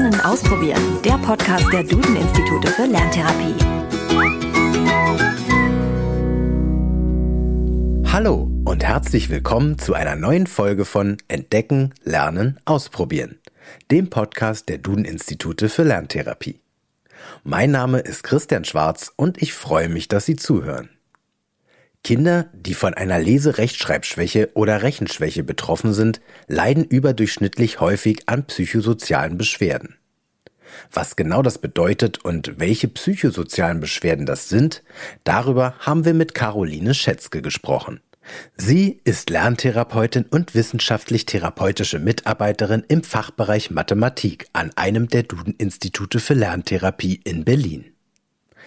Lernen ausprobieren, der Podcast der Duden-Institute für Lerntherapie. Hallo und herzlich willkommen zu einer neuen Folge von Entdecken, Lernen, Ausprobieren, dem Podcast der Duden-Institute für Lerntherapie. Mein Name ist Christian Schwarz und ich freue mich, dass Sie zuhören. Kinder, die von einer Leserechtschreibschwäche oder Rechenschwäche betroffen sind, leiden überdurchschnittlich häufig an psychosozialen Beschwerden. Was genau das bedeutet und welche psychosozialen Beschwerden das sind, darüber haben wir mit Caroline Schätzke gesprochen. Sie ist Lerntherapeutin und wissenschaftlich-therapeutische Mitarbeiterin im Fachbereich Mathematik an einem der Duden-Institute für Lerntherapie in Berlin.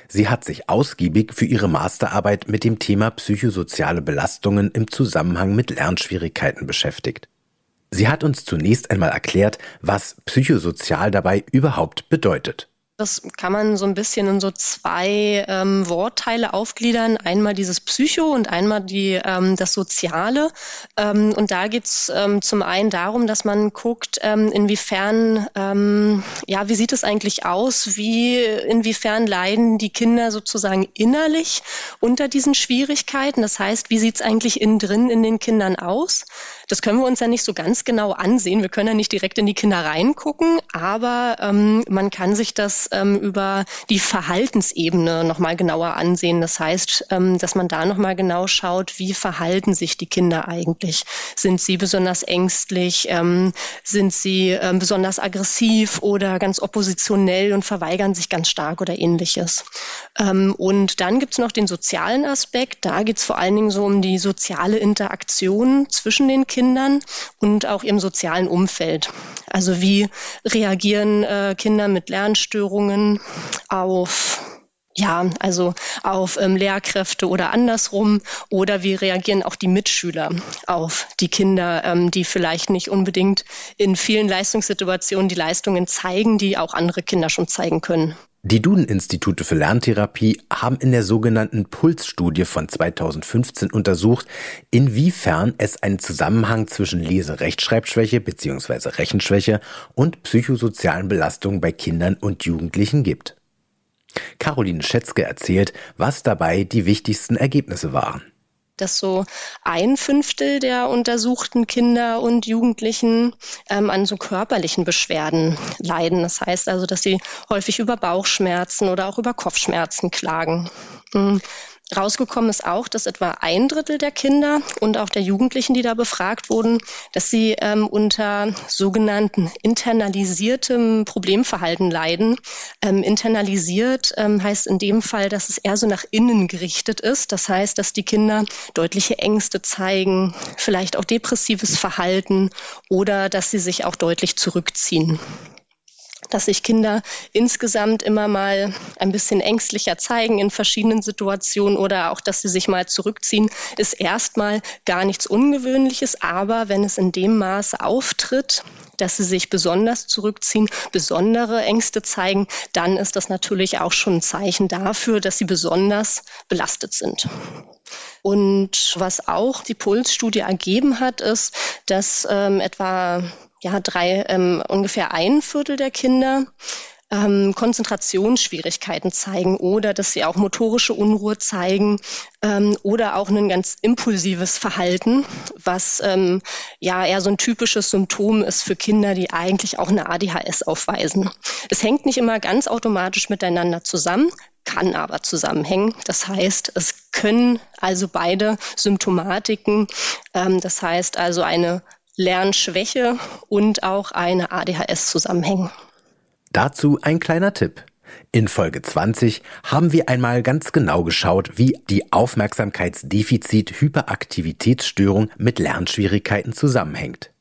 Sie hat sich ausgiebig für ihre Masterarbeit mit dem Thema psychosoziale Belastungen im Zusammenhang mit Lernschwierigkeiten beschäftigt. Sie hat uns zunächst einmal erklärt, was psychosozial dabei überhaupt bedeutet. Das kann man so ein bisschen in so zwei ähm, Wortteile aufgliedern. Einmal dieses Psycho und einmal die, ähm, das Soziale. Ähm, und da geht's ähm, zum einen darum, dass man guckt, ähm, inwiefern, ähm, ja, wie sieht es eigentlich aus? Wie, inwiefern leiden die Kinder sozusagen innerlich unter diesen Schwierigkeiten? Das heißt, wie sieht's eigentlich innen drin in den Kindern aus? Das können wir uns ja nicht so ganz genau ansehen. Wir können ja nicht direkt in die Kinder reingucken, aber ähm, man kann sich das ähm, über die Verhaltensebene nochmal genauer ansehen. Das heißt, ähm, dass man da nochmal genau schaut, wie verhalten sich die Kinder eigentlich? Sind sie besonders ängstlich? Ähm, sind sie ähm, besonders aggressiv oder ganz oppositionell und verweigern sich ganz stark oder ähnliches? Ähm, und dann gibt es noch den sozialen Aspekt. Da geht es vor allen Dingen so um die soziale Interaktion zwischen den Kindern und auch ihrem sozialen Umfeld. Also wie reagieren äh, Kinder mit Lernstörungen auf ja, also auf ähm, Lehrkräfte oder andersrum oder wie reagieren auch die Mitschüler auf die Kinder, ähm, die vielleicht nicht unbedingt in vielen Leistungssituationen die Leistungen zeigen, die auch andere Kinder schon zeigen können. Die Duden-Institute für Lerntherapie haben in der sogenannten Puls-Studie von 2015 untersucht, inwiefern es einen Zusammenhang zwischen Lese-Rechtschreibschwäche bzw. Rechenschwäche und psychosozialen Belastungen bei Kindern und Jugendlichen gibt. Caroline Schätzke erzählt, was dabei die wichtigsten Ergebnisse waren dass so ein Fünftel der untersuchten Kinder und Jugendlichen ähm, an so körperlichen Beschwerden leiden. Das heißt also, dass sie häufig über Bauchschmerzen oder auch über Kopfschmerzen klagen. Mhm. Rausgekommen ist auch, dass etwa ein Drittel der Kinder und auch der Jugendlichen, die da befragt wurden, dass sie ähm, unter sogenannten internalisiertem Problemverhalten leiden. Ähm, internalisiert ähm, heißt in dem Fall, dass es eher so nach innen gerichtet ist. Das heißt, dass die Kinder deutliche Ängste zeigen, vielleicht auch depressives Verhalten oder dass sie sich auch deutlich zurückziehen dass sich Kinder insgesamt immer mal ein bisschen ängstlicher zeigen in verschiedenen Situationen oder auch, dass sie sich mal zurückziehen, ist erstmal gar nichts Ungewöhnliches. Aber wenn es in dem Maße auftritt, dass sie sich besonders zurückziehen, besondere Ängste zeigen, dann ist das natürlich auch schon ein Zeichen dafür, dass sie besonders belastet sind. Und was auch die Pulsstudie ergeben hat, ist, dass ähm, etwa ja, drei, ähm, ungefähr ein Viertel der Kinder ähm, Konzentrationsschwierigkeiten zeigen oder dass sie auch motorische Unruhe zeigen ähm, oder auch ein ganz impulsives Verhalten, was ähm, ja eher so ein typisches Symptom ist für Kinder, die eigentlich auch eine ADHS aufweisen. Es hängt nicht immer ganz automatisch miteinander zusammen, kann aber zusammenhängen. Das heißt, es können also beide Symptomatiken, ähm, das heißt also eine Lernschwäche und auch eine ADHS zusammenhängen. Dazu ein kleiner Tipp. In Folge 20 haben wir einmal ganz genau geschaut, wie die Aufmerksamkeitsdefizit-Hyperaktivitätsstörung mit Lernschwierigkeiten zusammenhängt.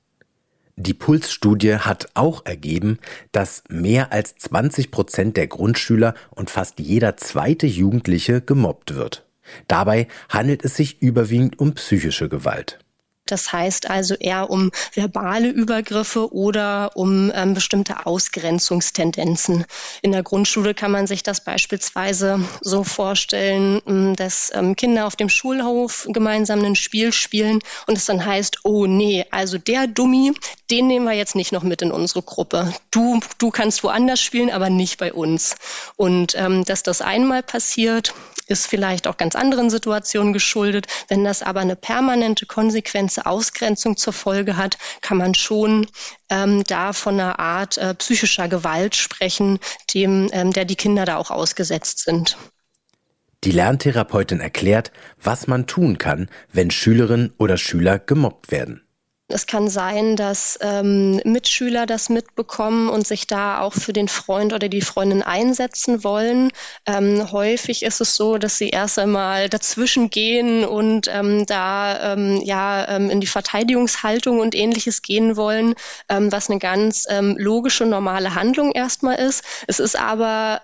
Die Pulsstudie hat auch ergeben, dass mehr als 20 Prozent der Grundschüler und fast jeder zweite Jugendliche gemobbt wird. Dabei handelt es sich überwiegend um psychische Gewalt Das heißt also eher um verbale Übergriffe oder um ähm, bestimmte Ausgrenzungstendenzen. In der Grundschule kann man sich das beispielsweise so vorstellen, ähm, dass ähm, Kinder auf dem Schulhof gemeinsam ein Spiel spielen und es dann heißt, oh nee, also der Dummi, den nehmen wir jetzt nicht noch mit in unsere Gruppe. Du, du kannst woanders spielen, aber nicht bei uns. Und ähm, dass das einmal passiert, ist vielleicht auch ganz anderen Situationen geschuldet. Wenn das aber eine permanente Konsequenz Ausgrenzung zur Folge hat, kann man schon ähm, da von einer Art äh, psychischer Gewalt sprechen, dem, ähm, der die Kinder da auch ausgesetzt sind. Die Lerntherapeutin erklärt, was man tun kann, wenn Schülerinnen oder Schüler gemobbt werden. Es kann sein, dass ähm, Mitschüler das mitbekommen und sich da auch für den Freund oder die Freundin einsetzen wollen. Ähm, häufig ist es so, dass sie erst einmal dazwischen gehen und ähm, da ähm, ja ähm, in die Verteidigungshaltung und ähnliches gehen wollen, ähm, was eine ganz logische, normale Handlung erstmal ist. Es ist aber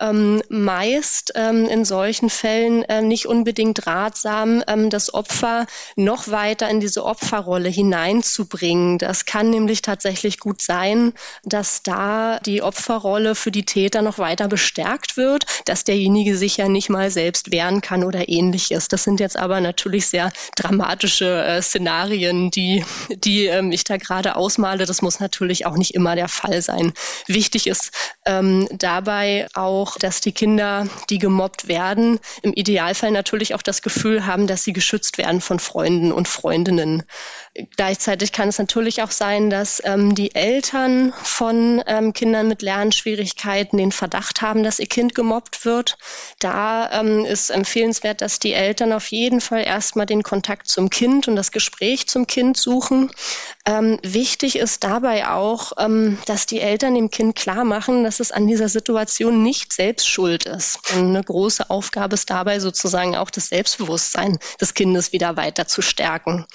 meist in solchen Fällen ähm, nicht unbedingt ratsam, das Opfer noch weiter in diese Opferrolle hineinzubringen bringen. Das kann nämlich tatsächlich gut sein, dass da die Opferrolle für die Täter noch weiter bestärkt wird, dass derjenige sich ja nicht mal selbst wehren kann oder ähnliches. Das sind jetzt aber natürlich sehr dramatische äh, Szenarien, die, die ähm, ich da gerade ausmale. Das muss natürlich auch nicht immer der Fall sein. Wichtig ist ähm, dabei auch, dass die Kinder, die gemobbt werden, im Idealfall natürlich auch das Gefühl haben, dass sie geschützt werden von Freunden und Freundinnen. Gleichzeitig kann es natürlich auch sein, dass ähm, die Eltern von ähm, Kindern mit Lernschwierigkeiten den Verdacht haben, dass ihr Kind gemobbt wird. Da ähm, ist empfehlenswert, dass die Eltern auf jeden Fall erstmal den Kontakt zum Kind und das Gespräch zum Kind suchen. Ähm, wichtig ist dabei auch, ähm, dass die Eltern dem Kind klar machen, dass es an dieser Situation nicht selbst schuld ist. Und eine große Aufgabe ist dabei sozusagen auch das Selbstbewusstsein des Kindes wieder weiter zu stärken.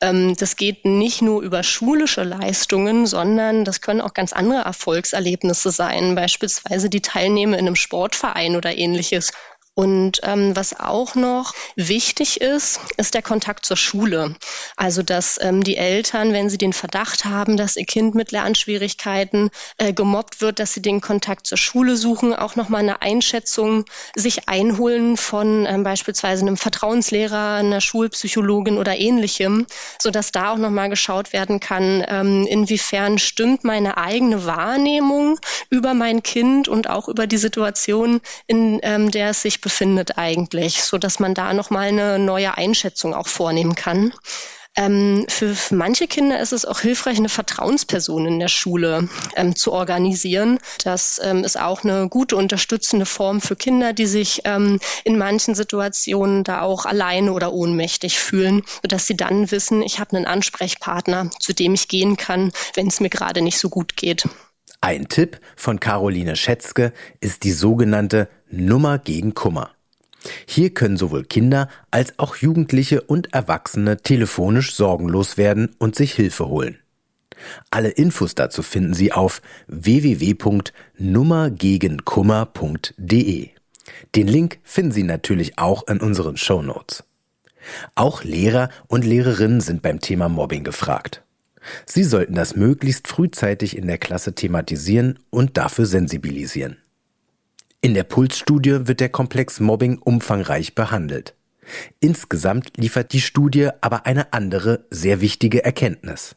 Ähm, das geht nicht nur über schulische Leistungen, sondern das können auch ganz andere Erfolgserlebnisse sein, beispielsweise die Teilnehmer in einem Sportverein oder ähnliches und ähm, was auch noch wichtig ist, ist der Kontakt zur Schule. Also dass ähm, die Eltern, wenn sie den Verdacht haben, dass ihr Kind mit Lernschwierigkeiten äh, gemobbt wird, dass sie den Kontakt zur Schule suchen, auch nochmal eine Einschätzung sich einholen von ähm, beispielsweise einem Vertrauenslehrer, einer Schulpsychologin oder ähnlichem, sodass da auch nochmal geschaut werden kann, ähm, inwiefern stimmt meine eigene Wahrnehmung über mein Kind und auch über die Situation, in ähm, der es sich befindet eigentlich, so dass man da noch mal eine neue Einschätzung auch vornehmen kann. Ähm, für, für, manche Kinder ist es auch hilfreich, eine Vertrauensperson in der Schule ähm, zu organisieren. Das ähm, ist auch eine gute unterstützende Form für Kinder, die sich ähm, in manchen Situationen da auch alleine oder ohnmächtig fühlen, sodass sie dann wissen, ich habe einen Ansprechpartner, zu dem ich gehen kann, wenn es mir gerade nicht so gut geht. Ein Tipp von Caroline Schätzke ist die sogenannte Nummer gegen Kummer. Hier können sowohl Kinder als auch Jugendliche und Erwachsene telefonisch sorgenlos werden und sich Hilfe holen. Alle Infos dazu finden Sie auf www.nummergegenkummer.de. Den Link finden Sie natürlich auch in unseren Show Notes. Auch Lehrer und Lehrerinnen sind beim Thema Mobbing gefragt. Sie sollten das möglichst frühzeitig in der Klasse thematisieren und dafür sensibilisieren. In der Pulsstudie wird der Komplex Mobbing umfangreich behandelt. Insgesamt liefert die Studie aber eine andere, sehr wichtige Erkenntnis.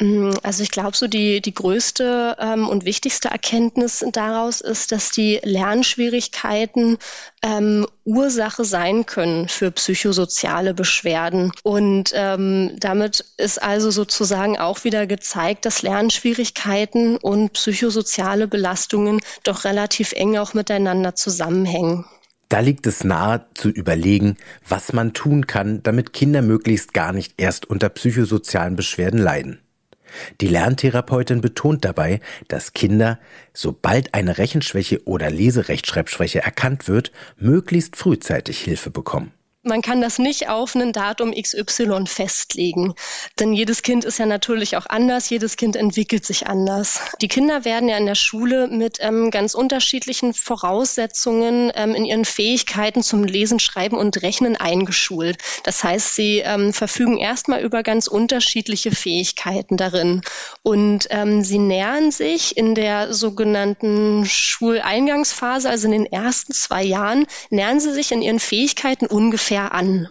Mm, also ich glaube, so die, die größte ähm, und wichtigste Erkenntnis daraus ist, dass die Lernschwierigkeiten ähm, Ursache sein können für psychosoziale Beschwerden. Und ähm, damit ist also sozusagen auch wieder gezeigt, dass Lernschwierigkeiten und psychosoziale Belastungen doch relativ eng auch miteinander zusammenhängen. Da liegt es nahe zu überlegen, was man tun kann, damit Kinder möglichst gar nicht erst unter psychosozialen Beschwerden leiden. Die Lerntherapeutin betont dabei, dass Kinder, sobald eine Rechenschwäche oder Leserechtschreibschwäche erkannt wird, möglichst frühzeitig Hilfe bekommen. Man kann das nicht auf ein Datum XY festlegen. Denn jedes Kind ist ja natürlich auch anders, jedes Kind entwickelt sich anders. Die Kinder werden ja in der Schule mit ähm, ganz unterschiedlichen Voraussetzungen ähm, in ihren Fähigkeiten zum Lesen, Schreiben und Rechnen eingeschult. Das heißt, sie ähm, verfügen erstmal über ganz unterschiedliche Fähigkeiten darin. Und ähm, sie nähern sich in der sogenannten Schuleingangsphase, also in den ersten zwei Jahren, nähern sie sich in ihren Fähigkeiten ungefähr an.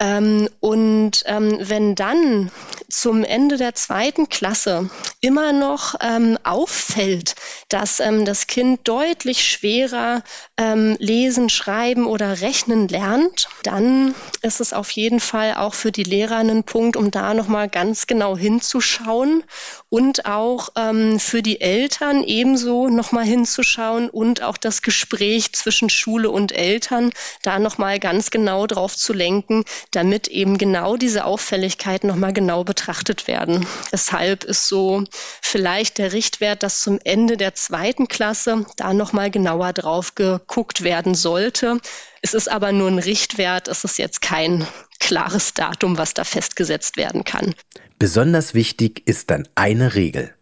Ähm, und ähm, wenn dann zum Ende der zweiten Klasse immer noch ähm, auffällt, dass ähm, das Kind deutlich schwerer ähm, lesen, schreiben oder rechnen lernt, dann ist es auf jeden Fall auch für die Lehrer ein Punkt, um da nochmal ganz genau hinzuschauen und auch ähm, für die Eltern ebenso nochmal hinzuschauen und auch das Gespräch zwischen Schule und Eltern da nochmal ganz genau drauf zu lenken, damit eben genau diese Auffälligkeiten nochmal genau betrachtet werden. Deshalb ist so vielleicht der Richtwert, dass zum Ende der zweiten Klasse da nochmal genauer drauf geguckt werden sollte. Es ist aber nur ein Richtwert, es ist jetzt kein klares Datum, was da festgesetzt werden kann. Besonders wichtig ist dann eine Regel.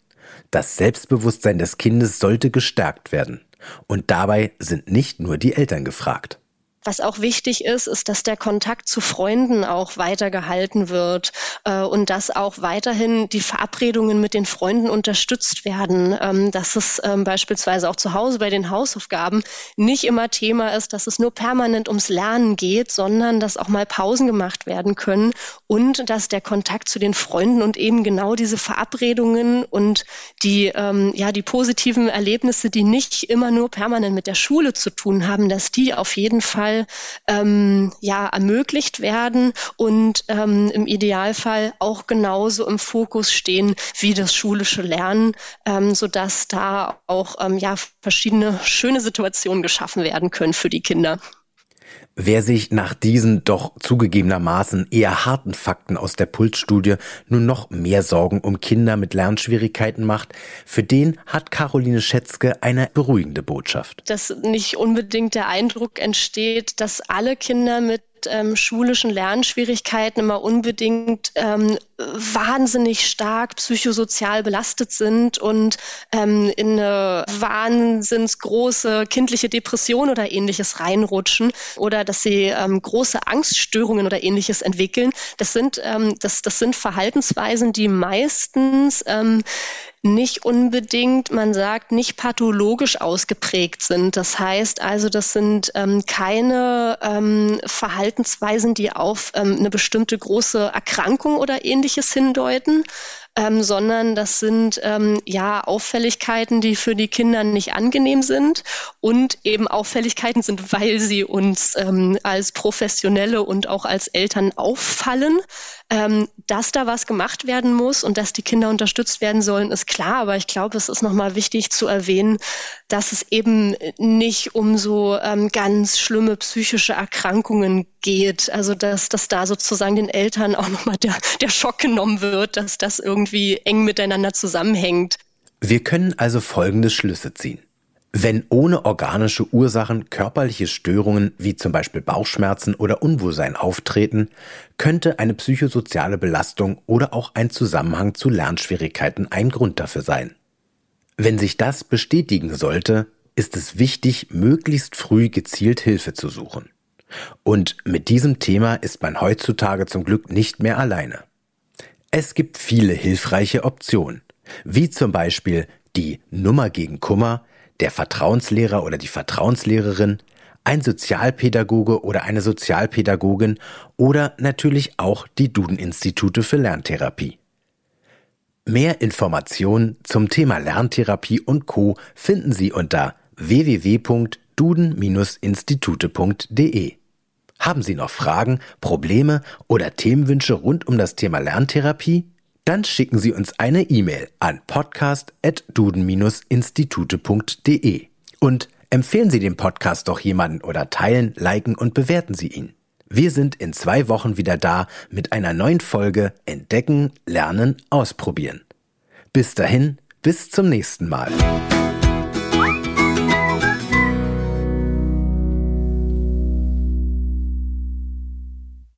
Das Selbstbewusstsein des Kindes sollte gestärkt werden. Und dabei sind nicht nur die Eltern gefragt. Was auch wichtig ist, ist, dass der Kontakt zu Freunden auch weiter gehalten wird äh, und dass auch weiterhin die Verabredungen mit den Freunden unterstützt werden. Ähm, dass es ähm, beispielsweise auch zu Hause bei den Hausaufgaben nicht immer Thema ist, dass es nur permanent ums Lernen geht, sondern dass auch mal Pausen gemacht werden können und dass der Kontakt zu den Freunden und eben genau diese Verabredungen und die, ähm, ja, die positiven Erlebnisse, die nicht immer nur permanent mit der Schule zu tun haben, dass die auf jeden Fall Fall ähm, ja ermöglicht werden und ähm, im Idealfall auch genauso im Fokus stehen wie das schulische Lernen, ähm, sodass da auch ähm, ja verschiedene schöne Situationen geschaffen werden können für die Kinder. Wer sich nach diesen doch zugegebenermaßen eher harten Fakten aus der Pulsstudie nun noch mehr Sorgen um Kinder mit Lernschwierigkeiten macht, für den hat Caroline Schätzke eine beruhigende Botschaft. Dass nicht unbedingt der Eindruck entsteht, dass alle Kinder mit ähm, schulischen Lernschwierigkeiten immer unbedingt ähm, wahnsinnig stark psychosozial belastet sind und ähm, in eine wahnsinns große kindliche Depression oder ähnliches reinrutschen oder dass sie ähm, große Angststörungen oder ähnliches entwickeln. Das sind, ähm, das, das sind Verhaltensweisen, die meistens ähm, nicht unbedingt, man sagt, nicht pathologisch ausgeprägt sind. Das heißt also, das sind ähm, keine ähm, Verhaltensweisen, die auf ähm, eine bestimmte große Erkrankung oder ähnliches hindeuten, ähm, sondern das sind ähm, ja Auffälligkeiten, die für die Kinder nicht angenehm sind und eben Auffälligkeiten sind, weil sie uns ähm, als Professionelle und auch als Eltern auffallen. Ähm, dass da was gemacht werden muss und dass die Kinder unterstützt werden sollen, ist klar. Aber ich glaube, es ist nochmal wichtig zu erwähnen, dass es eben nicht um so ähm, ganz schlimme psychische Erkrankungen geht. Also dass, dass da sozusagen den Eltern auch nochmal der, der Schock genommen wird, dass das irgendwie eng miteinander zusammenhängt. Wir können also folgende Schlüsse ziehen. Wenn ohne organische Ursachen körperliche Störungen wie zum Beispiel Bauchschmerzen oder Unwohlsein auftreten, könnte eine psychosoziale Belastung oder auch ein Zusammenhang zu Lernschwierigkeiten ein Grund dafür sein. Wenn sich das bestätigen sollte, ist es wichtig, möglichst früh gezielt Hilfe zu suchen. Und mit diesem Thema ist man heutzutage zum Glück nicht mehr alleine. Es gibt viele hilfreiche Optionen, wie zum Beispiel die Nummer gegen Kummer, der Vertrauenslehrer oder die Vertrauenslehrerin, ein Sozialpädagoge oder eine Sozialpädagogin oder natürlich auch die Duden-Institute für Lerntherapie. Mehr Informationen zum Thema Lerntherapie und Co. finden Sie unter www.duden-institute.de. Haben Sie noch Fragen, Probleme oder Themenwünsche rund um das Thema Lerntherapie? Dann schicken Sie uns eine E-Mail an podcast.duden-institute.de und empfehlen Sie den Podcast doch jemanden oder teilen, liken und bewerten Sie ihn. Wir sind in zwei Wochen wieder da mit einer neuen Folge Entdecken, Lernen, Ausprobieren. Bis dahin, bis zum nächsten Mal.